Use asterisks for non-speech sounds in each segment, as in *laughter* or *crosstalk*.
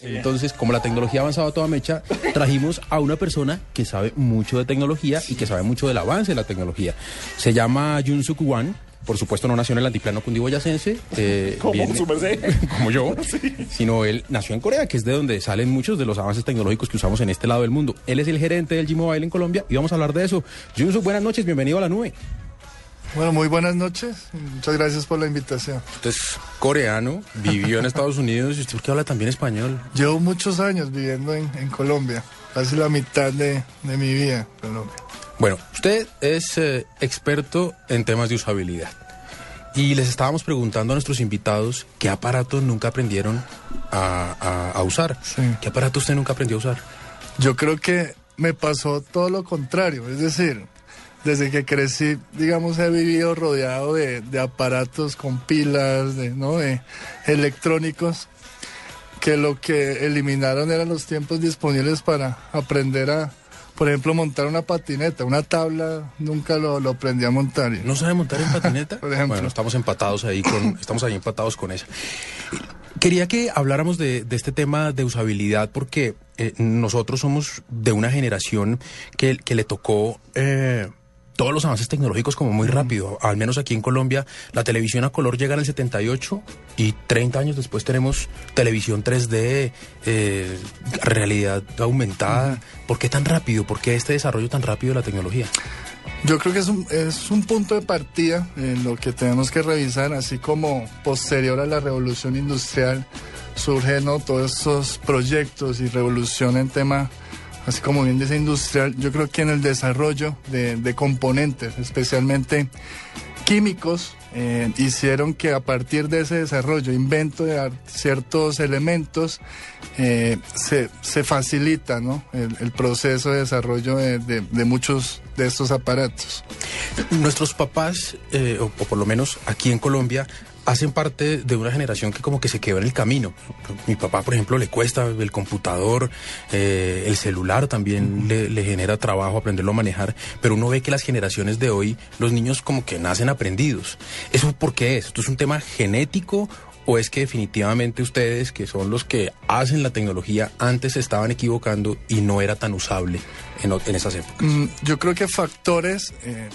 Entonces, como la tecnología ha avanzado a toda mecha, trajimos a una persona que sabe mucho de tecnología y que sabe mucho del avance de la tecnología. Se llama Jun Suk Wan. Por supuesto, no nació en el altiplano cundiboyacense. Eh, *laughs* Como viene- su merced. *laughs* como yo, *laughs* sino él nació en Corea, que es de donde salen muchos de los avances tecnológicos que usamos en este lado del mundo. Él es el gerente del G-Mobile en Colombia y vamos a hablar de eso. Jun Suk, buenas noches, bienvenido a la nube. Bueno, muy buenas noches. Muchas gracias por la invitación. Usted es coreano, vivió en *laughs* Estados Unidos y usted que habla también español. Llevo muchos años viviendo en, en Colombia, casi la mitad de, de mi vida en Colombia. Bueno, usted es eh, experto en temas de usabilidad. Y les estábamos preguntando a nuestros invitados qué aparatos nunca aprendieron a, a- a usar. Sí. ¿Qué aparato usted nunca aprendió a usar? Yo creo que me pasó todo lo contrario, es decir, desde que crecí, digamos, he vivido rodeado de, de aparatos con pilas, de, ¿no? de electrónicos, que lo que eliminaron eran los tiempos disponibles para aprender a, por ejemplo, montar una patineta, una tabla, nunca lo, lo aprendí a montar. ¿No sabe montar en patineta? *laughs* Por ejemplo. Bueno, estamos empatados ahí con, estamos ahí empatados con esa. Quería que habláramos de, de este tema de usabilidad porque eh, nosotros somos de una generación que, que le tocó eh, todos los avances tecnológicos como muy rápido. Al menos aquí en Colombia, la televisión a color llega en el 78 y 30 años después tenemos televisión 3D, eh, realidad aumentada. ¿Por qué tan rápido? ¿Por qué este desarrollo tan rápido de la tecnología? Yo creo que es un, es un punto de partida en lo que tenemos que revisar, así como posterior a la revolución industrial surgen ¿no? todos estos proyectos y revolución en tema, así como bien dice industrial, yo creo que en el desarrollo de, componentes, especialmente químicos, eh, hicieron que a partir de ese desarrollo, invento de ciertos elementos, eh, se, facilita el, proceso de desarrollo de, muchos de estos aparatos. Nuestros papás, eh, o por lo menos aquí en Colombia, hacen parte de una generación que como que se quedó en el camino. Mi papá, por ejemplo, le cuesta el computador, eh, el celular también le, le genera trabajo aprenderlo a manejar, pero uno ve que las generaciones de hoy, los niños como que nacen aprendidos. ¿Eso por qué es? ¿Esto es un tema genético? ¿O es que definitivamente ustedes, que son los que hacen la tecnología, antes se estaban equivocando y no era tan usable en, en esas épocas? Mm, Yo creo que factores, eh,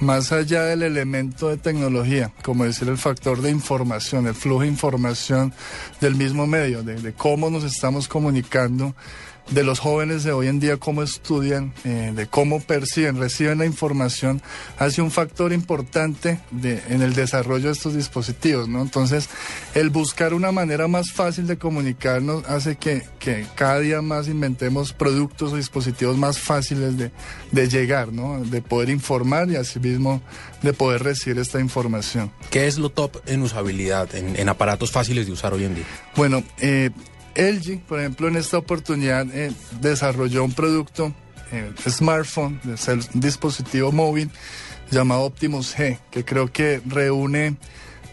más allá del elemento de tecnología, como decir el factor de información, el flujo de información del mismo medio, de, de cómo nos estamos comunicando, de los jóvenes de hoy en día, cómo estudian, eh, de cómo perciben, reciben la información, hace un factor importante de, en el desarrollo de estos dispositivos, ¿no? Entonces, el buscar una manera más fácil de comunicarnos hace que, que cada día más inventemos productos o dispositivos más fáciles de, de llegar, ¿no? De poder informar y asimismo de poder recibir esta información. ¿Qué es lo top en usabilidad, en, en aparatos fáciles de usar hoy en día? Bueno, eh, LG, por ejemplo, en esta oportunidad eh, desarrolló un producto, eh, smartphone, es el dispositivo móvil llamado Optimus G, que creo que reúne,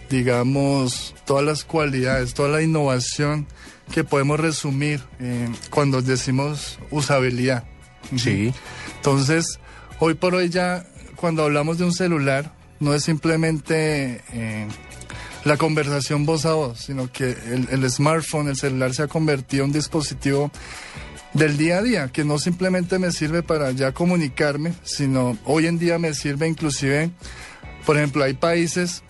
digamos, todas las cualidades, toda la innovación que podemos resumir eh, cuando decimos usabilidad. Sí. Entonces, hoy por hoy ya, cuando hablamos de un celular, no es simplemente eh, la conversación voz a voz, sino que el, el smartphone, el celular se ha convertido en un dispositivo del día a día, que no simplemente me sirve para ya comunicarme, sino hoy en día me sirve inclusive, por ejemplo, hay países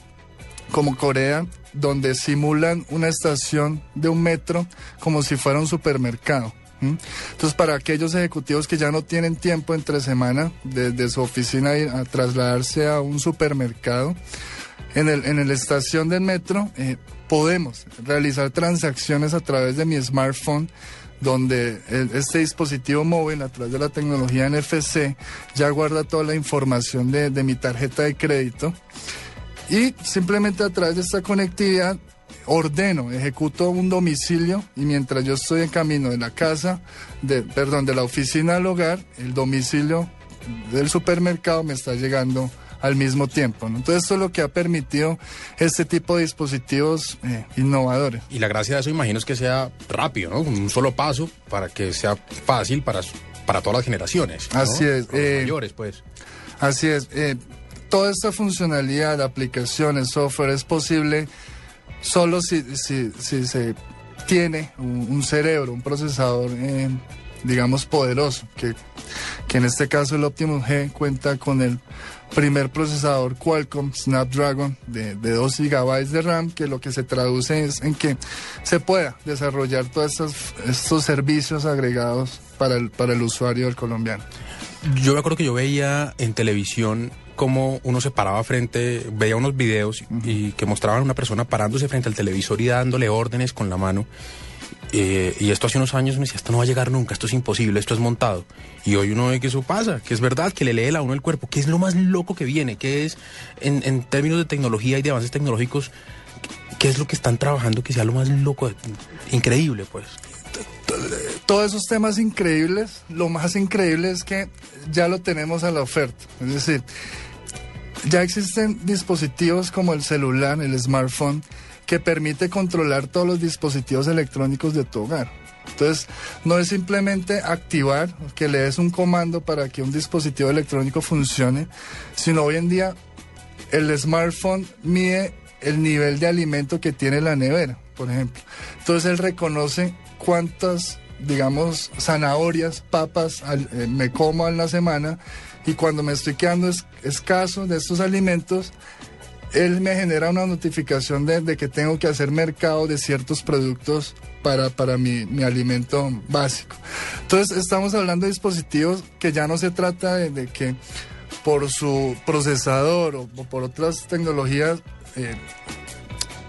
como Corea donde simulan una estación de un metro como si fuera un supermercado. ¿M? Entonces, para aquellos ejecutivos que ya no tienen tiempo entre semana desde su oficina a trasladarse a un supermercado, en el, en la estación del metro eh, podemos realizar transacciones a través de mi smartphone donde este dispositivo móvil a través de la tecnología NFC ya guarda toda la información de, de mi tarjeta de crédito y simplemente a través de esta conectividad ordeno, ejecuto un domicilio y mientras yo estoy en camino de la casa, de, perdón, de la oficina al hogar, el domicilio del supermercado me está llegando al mismo tiempo. ¿no? Entonces esto es lo que ha permitido este tipo de dispositivos eh, innovadores. Y la gracia de eso imagino es que sea rápido, ¿no? Un solo paso para que sea fácil para, para todas las generaciones. ¿no? Así es, los eh, mayores, pues. Así es. eh, toda esta funcionalidad, aplicaciones, software es posible solo si, si, se tiene un, un cerebro, un procesador, eh, digamos, poderoso, que, que en este caso el Optimus G cuenta con el primer procesador Qualcomm Snapdragon de, de 2 GB de RAM, que lo que se traduce es en que se pueda desarrollar todos estos, estos servicios agregados para el, para el usuario del colombiano. Yo me acuerdo que yo veía en televisión cómo uno se paraba frente, veía unos videos y que mostraban a una persona parándose frente al televisor y dándole órdenes con la mano. Eh, y esto hace unos años me decía, esto no va a llegar nunca, esto es imposible, esto es montado. Y hoy uno ve que eso pasa, que es verdad, que le lee a uno el cuerpo, que es lo más loco que viene, que es en, en términos de tecnología y de avances tecnológicos, qué es lo que están trabajando que sea lo más loco, increíble pues. todos esos temas increíbles, lo más increíble es que ya lo tenemos a la oferta. Es decir, ya existen dispositivos como el celular, el smartphone, que permite controlar todos los dispositivos electrónicos de tu hogar. Entonces, no es simplemente activar, que le des un comando para que un dispositivo electrónico funcione, sino hoy en día el smartphone mide el nivel de alimento que tiene la nevera, por ejemplo. Entonces él reconoce cuántas, digamos, zanahorias, papas eh, me como en la semana y cuando me estoy quedando es- escaso de estos alimentos, él me genera una notificación de, de que tengo que hacer mercado de ciertos productos para, para mi, mi alimento básico. Entonces estamos hablando de dispositivos que ya no se trata de, que por su procesador o, o por otras tecnologías eh,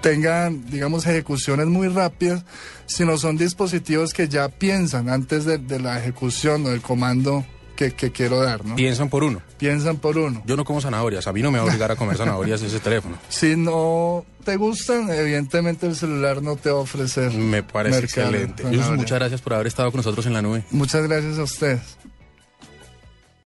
tengan, digamos, ejecuciones muy rápidas, sino son dispositivos que ya piensan antes de, de la ejecución o del comando que, que quiero dar, ¿no? Piensan por uno. Piensan por uno. Yo no como zanahorias, a mí no me va a obligar a comer zanahorias ese teléfono. Si no te gustan, evidentemente el celular no te va a ofrecer. Me parece mercado, excelente. Jesús, muchas gracias por haber estado con nosotros en la nube. Muchas gracias a ustedes.